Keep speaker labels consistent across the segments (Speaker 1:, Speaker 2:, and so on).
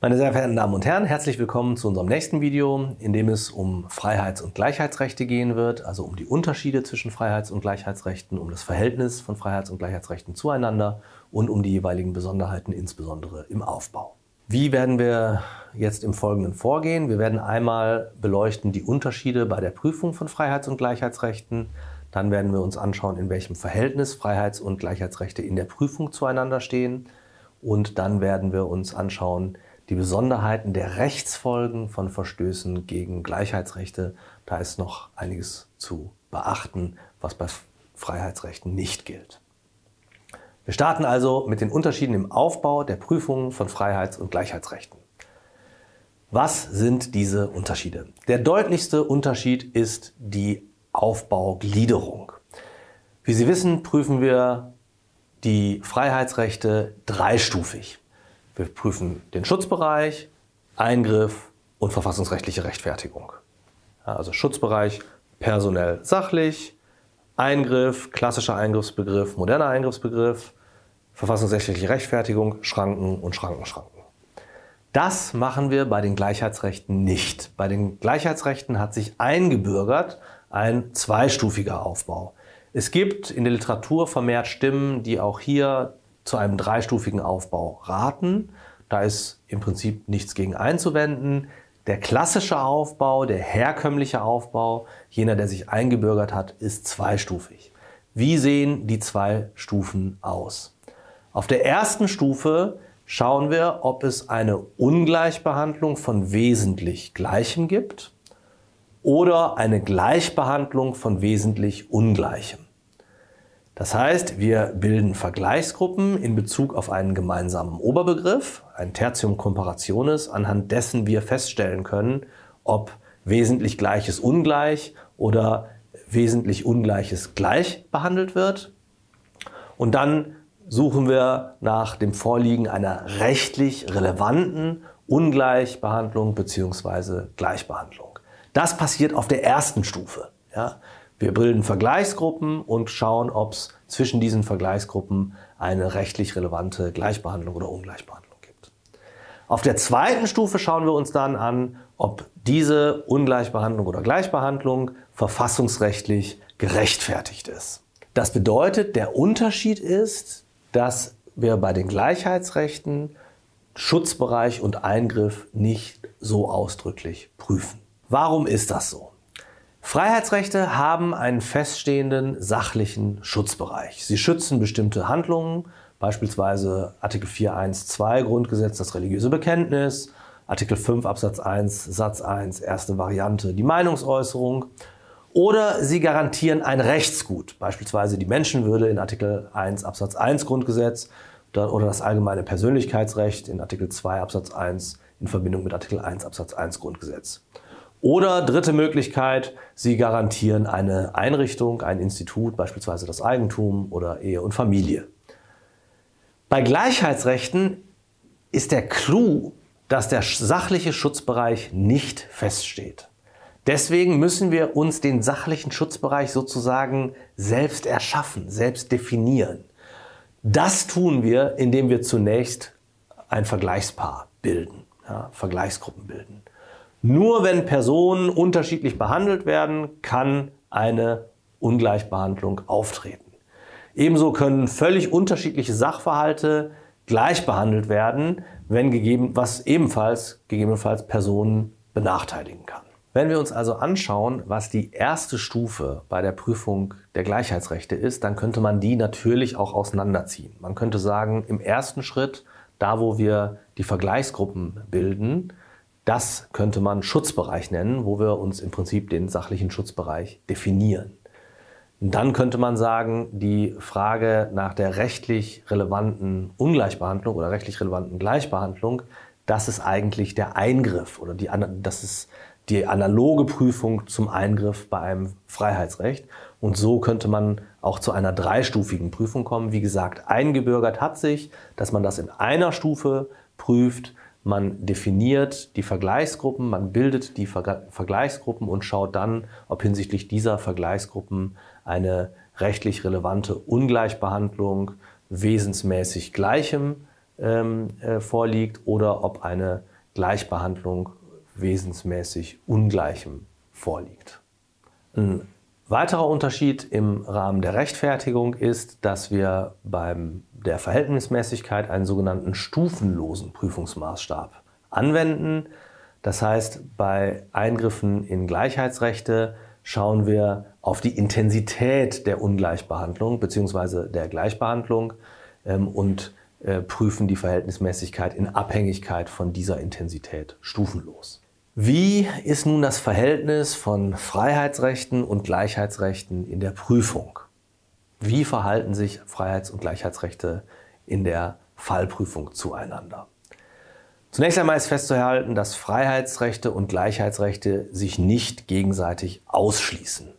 Speaker 1: Meine sehr verehrten Damen und Herren, herzlich willkommen zu unserem nächsten Video, in dem es um Freiheits- und Gleichheitsrechte gehen wird, also um die Unterschiede zwischen Freiheits- und Gleichheitsrechten, um das Verhältnis von Freiheits- und Gleichheitsrechten zueinander und um die jeweiligen Besonderheiten, insbesondere im Aufbau. Wie werden wir jetzt im Folgenden vorgehen? Wir werden einmal beleuchten die Unterschiede bei der Prüfung von Freiheits- und Gleichheitsrechten. Dann werden wir uns anschauen, in welchem Verhältnis Freiheits- und Gleichheitsrechte in der Prüfung zueinander stehen. Und dann werden wir uns anschauen, die Besonderheiten der Rechtsfolgen von Verstößen gegen Gleichheitsrechte. Da ist noch einiges zu beachten, was bei Freiheitsrechten nicht gilt. Wir starten also mit den Unterschieden im Aufbau der Prüfungen von Freiheits- und Gleichheitsrechten. Was sind diese Unterschiede? Der deutlichste Unterschied ist die Aufbaugliederung. Wie Sie wissen, prüfen wir die Freiheitsrechte dreistufig. Wir prüfen den Schutzbereich, Eingriff und verfassungsrechtliche Rechtfertigung. Also Schutzbereich personell sachlich, Eingriff, klassischer Eingriffsbegriff, moderner Eingriffsbegriff, verfassungsrechtliche Rechtfertigung, Schranken und Schrankenschranken. Das machen wir bei den Gleichheitsrechten nicht. Bei den Gleichheitsrechten hat sich eingebürgert ein zweistufiger Aufbau. Es gibt in der Literatur vermehrt Stimmen, die auch hier zu einem dreistufigen Aufbau raten. Da ist im Prinzip nichts gegen einzuwenden. Der klassische Aufbau, der herkömmliche Aufbau, jener, der sich eingebürgert hat, ist zweistufig. Wie sehen die zwei Stufen aus? Auf der ersten Stufe schauen wir, ob es eine Ungleichbehandlung von wesentlich Gleichem gibt oder eine Gleichbehandlung von wesentlich Ungleichem. Das heißt, wir bilden Vergleichsgruppen in Bezug auf einen gemeinsamen Oberbegriff, ein Tertium Comparationis, anhand dessen wir feststellen können, ob wesentlich Gleiches ungleich oder wesentlich Ungleiches gleich behandelt wird. Und dann suchen wir nach dem Vorliegen einer rechtlich relevanten Ungleichbehandlung bzw. Gleichbehandlung. Das passiert auf der ersten Stufe. Ja? Wir bilden Vergleichsgruppen und schauen, ob es zwischen diesen Vergleichsgruppen eine rechtlich relevante Gleichbehandlung oder Ungleichbehandlung gibt. Auf der zweiten Stufe schauen wir uns dann an, ob diese Ungleichbehandlung oder Gleichbehandlung verfassungsrechtlich gerechtfertigt ist. Das bedeutet, der Unterschied ist, dass wir bei den Gleichheitsrechten Schutzbereich und Eingriff nicht so ausdrücklich prüfen. Warum ist das so? Freiheitsrechte haben einen feststehenden sachlichen Schutzbereich. Sie schützen bestimmte Handlungen, beispielsweise Artikel 4.1.2 Grundgesetz, das religiöse Bekenntnis, Artikel 5 Absatz 1 Satz 1 erste Variante, die Meinungsäußerung. Oder sie garantieren ein Rechtsgut, beispielsweise die Menschenwürde in Artikel 1 Absatz 1 Grundgesetz oder das allgemeine Persönlichkeitsrecht in Artikel 2 Absatz 1 in Verbindung mit Artikel 1 Absatz 1 Grundgesetz. Oder dritte Möglichkeit, Sie garantieren eine Einrichtung, ein Institut, beispielsweise das Eigentum oder Ehe und Familie. Bei Gleichheitsrechten ist der Clou, dass der sachliche Schutzbereich nicht feststeht. Deswegen müssen wir uns den sachlichen Schutzbereich sozusagen selbst erschaffen, selbst definieren. Das tun wir, indem wir zunächst ein Vergleichspaar bilden, ja, Vergleichsgruppen bilden. Nur wenn Personen unterschiedlich behandelt werden, kann eine Ungleichbehandlung auftreten. Ebenso können völlig unterschiedliche Sachverhalte gleich behandelt werden, wenn gegeben, was ebenfalls gegebenenfalls Personen benachteiligen kann. Wenn wir uns also anschauen, was die erste Stufe bei der Prüfung der Gleichheitsrechte ist, dann könnte man die natürlich auch auseinanderziehen. Man könnte sagen, im ersten Schritt, da wo wir die Vergleichsgruppen bilden, das könnte man Schutzbereich nennen, wo wir uns im Prinzip den sachlichen Schutzbereich definieren. Dann könnte man sagen, die Frage nach der rechtlich relevanten Ungleichbehandlung oder rechtlich relevanten Gleichbehandlung, das ist eigentlich der Eingriff oder die, das ist die analoge Prüfung zum Eingriff bei einem Freiheitsrecht. Und so könnte man auch zu einer dreistufigen Prüfung kommen. Wie gesagt, eingebürgert hat sich, dass man das in einer Stufe prüft. Man definiert die Vergleichsgruppen, man bildet die Vergleichsgruppen und schaut dann, ob hinsichtlich dieser Vergleichsgruppen eine rechtlich relevante Ungleichbehandlung wesensmäßig Gleichem ähm, äh, vorliegt oder ob eine Gleichbehandlung wesensmäßig Ungleichem vorliegt. Ein weiterer Unterschied im Rahmen der Rechtfertigung ist, dass wir beim der Verhältnismäßigkeit einen sogenannten stufenlosen Prüfungsmaßstab anwenden. Das heißt, bei Eingriffen in Gleichheitsrechte schauen wir auf die Intensität der Ungleichbehandlung bzw. der Gleichbehandlung ähm, und äh, prüfen die Verhältnismäßigkeit in Abhängigkeit von dieser Intensität stufenlos. Wie ist nun das Verhältnis von Freiheitsrechten und Gleichheitsrechten in der Prüfung? Wie verhalten sich Freiheits- und Gleichheitsrechte in der Fallprüfung zueinander? Zunächst einmal ist festzuhalten, dass Freiheitsrechte und Gleichheitsrechte sich nicht gegenseitig ausschließen.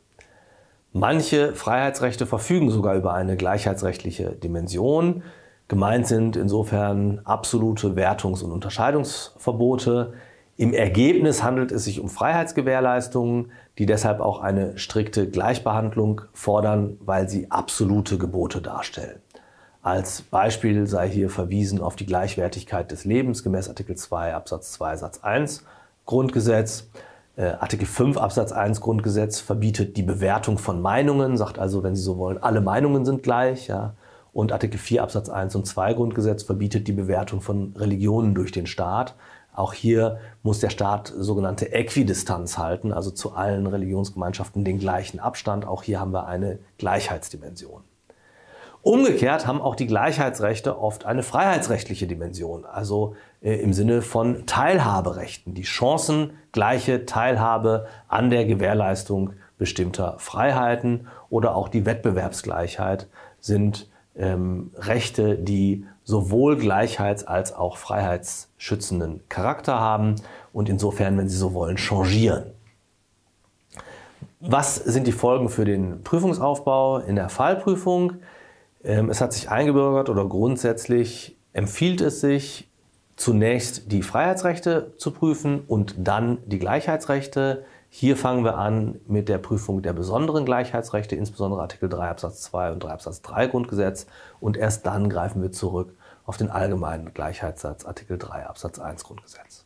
Speaker 1: Manche Freiheitsrechte verfügen sogar über eine gleichheitsrechtliche Dimension. Gemeint sind insofern absolute Wertungs- und Unterscheidungsverbote, im Ergebnis handelt es sich um Freiheitsgewährleistungen, die deshalb auch eine strikte Gleichbehandlung fordern, weil sie absolute Gebote darstellen. Als Beispiel sei hier verwiesen auf die Gleichwertigkeit des Lebens gemäß Artikel 2 Absatz 2 Satz 1 Grundgesetz. Äh, Artikel 5 Absatz 1 Grundgesetz verbietet die Bewertung von Meinungen, sagt also, wenn Sie so wollen, alle Meinungen sind gleich. Ja. Und Artikel 4 Absatz 1 und 2 Grundgesetz verbietet die Bewertung von Religionen durch den Staat. Auch hier muss der Staat sogenannte Äquidistanz halten, also zu allen Religionsgemeinschaften den gleichen Abstand. Auch hier haben wir eine Gleichheitsdimension. Umgekehrt haben auch die Gleichheitsrechte oft eine freiheitsrechtliche Dimension, also äh, im Sinne von Teilhaberechten, die chancengleiche Teilhabe an der Gewährleistung bestimmter Freiheiten oder auch die Wettbewerbsgleichheit sind ähm, Rechte, die sowohl gleichheits- als auch freiheitsschützenden Charakter haben und insofern, wenn Sie so wollen, changieren. Was sind die Folgen für den Prüfungsaufbau in der Fallprüfung? Ähm, es hat sich eingebürgert oder grundsätzlich empfiehlt es sich, zunächst die Freiheitsrechte zu prüfen und dann die Gleichheitsrechte. Hier fangen wir an mit der Prüfung der besonderen Gleichheitsrechte, insbesondere Artikel 3 Absatz 2 und 3 Absatz 3 Grundgesetz. Und erst dann greifen wir zurück auf den allgemeinen Gleichheitssatz Artikel 3 Absatz 1 Grundgesetz.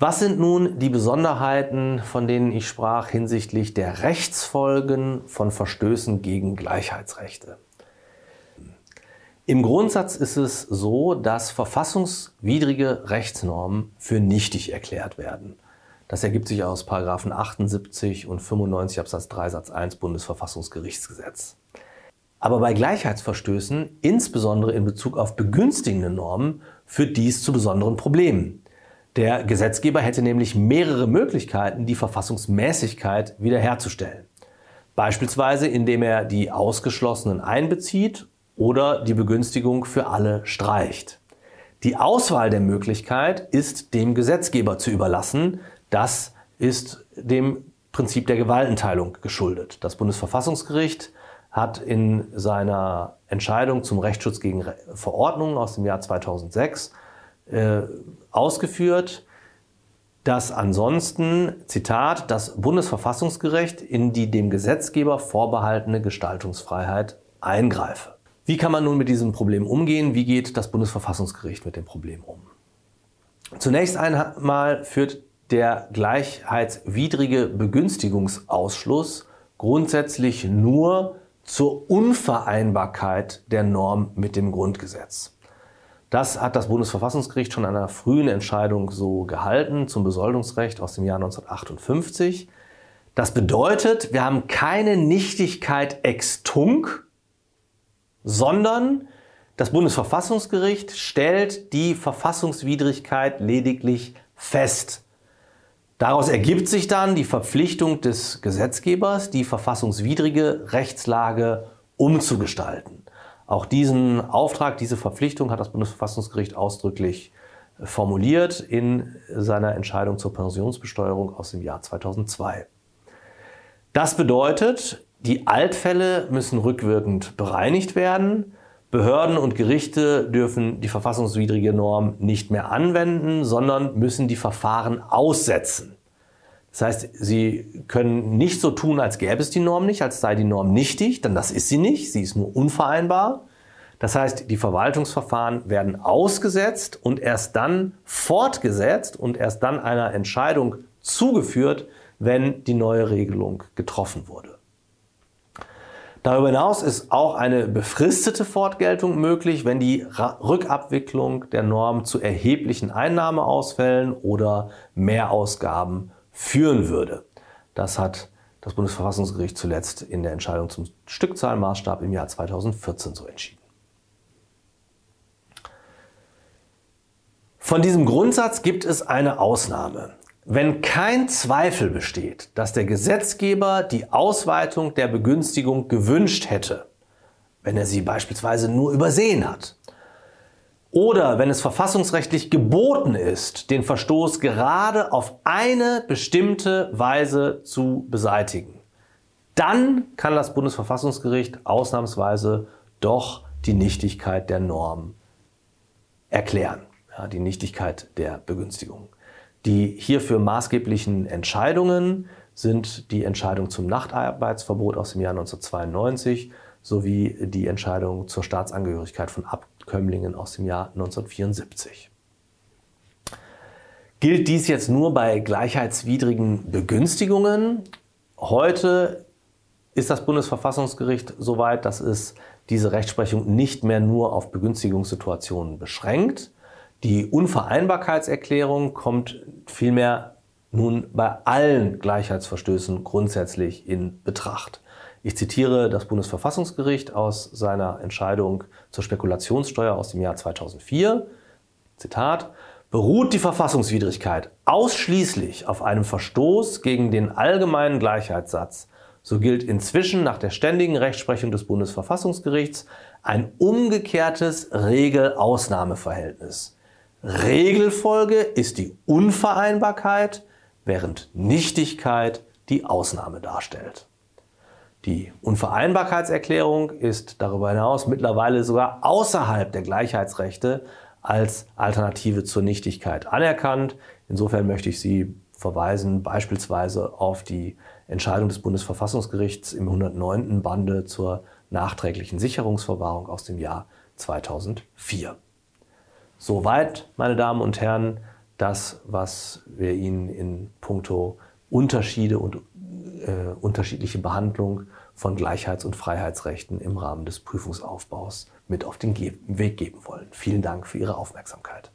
Speaker 1: Was sind nun die Besonderheiten, von denen ich sprach hinsichtlich der Rechtsfolgen von Verstößen gegen Gleichheitsrechte? Im Grundsatz ist es so, dass verfassungswidrige Rechtsnormen für nichtig erklärt werden. Das ergibt sich aus 78 und 95 Absatz 3 Satz 1 Bundesverfassungsgerichtsgesetz. Aber bei Gleichheitsverstößen, insbesondere in Bezug auf begünstigende Normen, führt dies zu besonderen Problemen. Der Gesetzgeber hätte nämlich mehrere Möglichkeiten, die Verfassungsmäßigkeit wiederherzustellen. Beispielsweise indem er die Ausgeschlossenen einbezieht oder die Begünstigung für alle streicht. Die Auswahl der Möglichkeit ist dem Gesetzgeber zu überlassen, das ist dem Prinzip der Gewaltenteilung geschuldet. Das Bundesverfassungsgericht hat in seiner Entscheidung zum Rechtsschutz gegen Verordnungen aus dem Jahr 2006 äh, ausgeführt, dass ansonsten, Zitat, das Bundesverfassungsgericht in die dem Gesetzgeber vorbehaltene Gestaltungsfreiheit eingreife. Wie kann man nun mit diesem Problem umgehen? Wie geht das Bundesverfassungsgericht mit dem Problem um? Zunächst einmal führt der gleichheitswidrige Begünstigungsausschluss grundsätzlich nur zur Unvereinbarkeit der Norm mit dem Grundgesetz. Das hat das Bundesverfassungsgericht schon in einer frühen Entscheidung so gehalten zum Besoldungsrecht aus dem Jahr 1958. Das bedeutet, wir haben keine Nichtigkeit ex tunc, sondern das Bundesverfassungsgericht stellt die Verfassungswidrigkeit lediglich fest. Daraus ergibt sich dann die Verpflichtung des Gesetzgebers, die verfassungswidrige Rechtslage umzugestalten. Auch diesen Auftrag, diese Verpflichtung hat das Bundesverfassungsgericht ausdrücklich formuliert in seiner Entscheidung zur Pensionsbesteuerung aus dem Jahr 2002. Das bedeutet, die Altfälle müssen rückwirkend bereinigt werden. Behörden und Gerichte dürfen die verfassungswidrige Norm nicht mehr anwenden, sondern müssen die Verfahren aussetzen. Das heißt, sie können nicht so tun, als gäbe es die Norm nicht, als sei die Norm nichtig, denn das ist sie nicht, sie ist nur unvereinbar. Das heißt, die Verwaltungsverfahren werden ausgesetzt und erst dann fortgesetzt und erst dann einer Entscheidung zugeführt, wenn die neue Regelung getroffen wurde. Darüber hinaus ist auch eine befristete Fortgeltung möglich, wenn die Rückabwicklung der Norm zu erheblichen Einnahmeausfällen oder Mehrausgaben führen würde. Das hat das Bundesverfassungsgericht zuletzt in der Entscheidung zum Stückzahlmaßstab im Jahr 2014 so entschieden. Von diesem Grundsatz gibt es eine Ausnahme. Wenn kein Zweifel besteht, dass der Gesetzgeber die Ausweitung der Begünstigung gewünscht hätte, wenn er sie beispielsweise nur übersehen hat, oder wenn es verfassungsrechtlich geboten ist, den Verstoß gerade auf eine bestimmte Weise zu beseitigen, dann kann das Bundesverfassungsgericht ausnahmsweise doch die Nichtigkeit der Norm erklären, ja, die Nichtigkeit der Begünstigung. Die hierfür maßgeblichen Entscheidungen sind die Entscheidung zum Nachtarbeitsverbot aus dem Jahr 1992 sowie die Entscheidung zur Staatsangehörigkeit von Abkömmlingen aus dem Jahr 1974. Gilt dies jetzt nur bei gleichheitswidrigen Begünstigungen? Heute ist das Bundesverfassungsgericht soweit, dass es diese Rechtsprechung nicht mehr nur auf Begünstigungssituationen beschränkt, die Unvereinbarkeitserklärung kommt vielmehr nun bei allen Gleichheitsverstößen grundsätzlich in Betracht. Ich zitiere das Bundesverfassungsgericht aus seiner Entscheidung zur Spekulationssteuer aus dem Jahr 2004. Zitat. Beruht die Verfassungswidrigkeit ausschließlich auf einem Verstoß gegen den allgemeinen Gleichheitssatz, so gilt inzwischen nach der ständigen Rechtsprechung des Bundesverfassungsgerichts ein umgekehrtes Regel-Ausnahmeverhältnis. Regelfolge ist die Unvereinbarkeit, während Nichtigkeit die Ausnahme darstellt. Die Unvereinbarkeitserklärung ist darüber hinaus mittlerweile sogar außerhalb der Gleichheitsrechte als Alternative zur Nichtigkeit anerkannt. Insofern möchte ich Sie verweisen beispielsweise auf die Entscheidung des Bundesverfassungsgerichts im 109. Bande zur nachträglichen Sicherungsverwahrung aus dem Jahr 2004. Soweit, meine Damen und Herren, das, was wir Ihnen in puncto Unterschiede und äh, unterschiedliche Behandlung von Gleichheits- und Freiheitsrechten im Rahmen des Prüfungsaufbaus mit auf den Ge Weg geben wollen. Vielen Dank für Ihre Aufmerksamkeit.